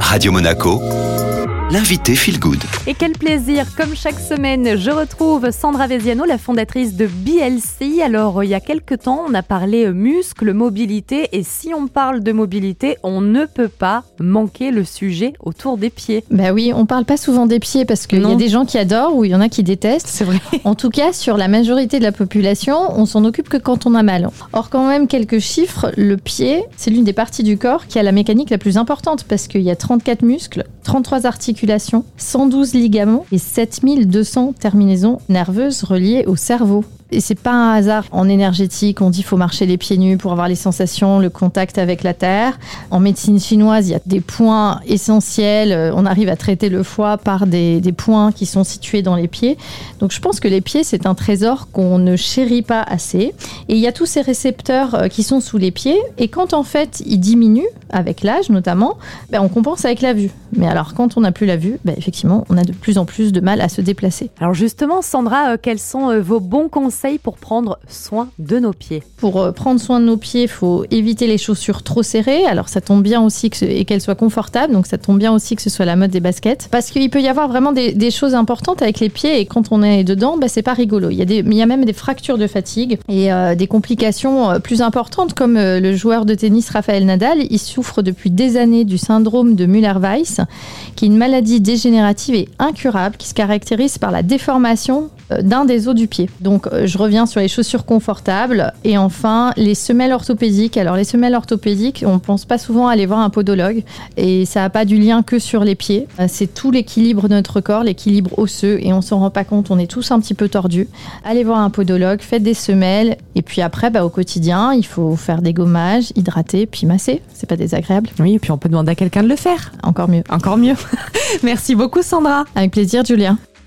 Radio Monaco, l'invité Feel Good. Et quel plaisir, comme chaque semaine, je retrouve Sandra Veziano, la fondatrice de BLC. Alors, il y a quelques temps, on a parlé muscles, mobilité, et si on parle de mobilité, on ne peut pas manquer le sujet autour des pieds. Bah oui, on parle pas souvent des pieds parce qu'il y a des gens qui adorent ou il y en a qui détestent. C'est vrai. En tout cas, sur la majorité de la population, on s'en occupe que quand on a mal. Or, quand même, quelques chiffres, le pied, c'est l'une des parties du corps qui a la mécanique la plus importante parce qu'il y a 34 muscles, 33 articulations, 112 ligaments et 7200 terminaisons nerveuses reliées au cerveau. Et c'est pas un hasard. En énergétique, on dit faut marcher les pieds nus pour avoir les sensations, le contact avec la terre. En médecine chinoise, il y a des points essentiels. Euh, On arrive à traiter le foie par des, points qui sont situés dans les pieds. Donc je pense que les pieds, c'est un trésor qu'on ne chérit pas assez. Et il y a tous ces récepteurs euh, qui sont sous les pieds. Et quand en fait ils diminuent, avec l'âge notamment, ben, on compense avec la vue. Mais alors quand on n'a plus la vue, ben, effectivement, on a de plus en plus de mal à se déplacer. Alors justement, Sandra, euh, quels sont vos bons conseils pour prendre soin de nos pieds Pour euh, prendre soin de nos pieds, il faut éviter les chaussures trop serrées. Alors ça tombe bien aussi que et qu'elles soient confortables, donc ça tombe bien aussi que ce soit la mode des baskets. Parce qu'il peut y avoir vraiment des, choses importantes avec les pieds et quand on est dedans, bah, c'est pas rigolo. Il y, a même des fractures de fatigue et euh, des complications euh, plus importantes comme le joueur de tennis Rafael Nadal. Il souffre depuis des années du syndrome de Müller-Weiss, qui est une maladie dégénérative et incurable qui se caractérise par la déformation d'un des os du pied. Donc je reviens sur les chaussures confortables et enfin les semelles orthopédiques. Alors les semelles orthopédiques, on pense pas souvent à aller voir un podologue et ça n'a pas du lien que sur les pieds. Euh, C'est tout l'équilibre de notre corps, l'équilibre osseux et on s'en rend pas compte, on est tous un petit peu tordus. Allez voir un podologue, faites des semelles et puis après bah, au quotidien, il faut faire des gommages, hydrater puis masser. C'est pas désagréable, Oui, et puis on peut demander à quelqu'un de le faire. encore mieux. Encore mieux. Merci beaucoup, Sandra. Avec plaisir Julien.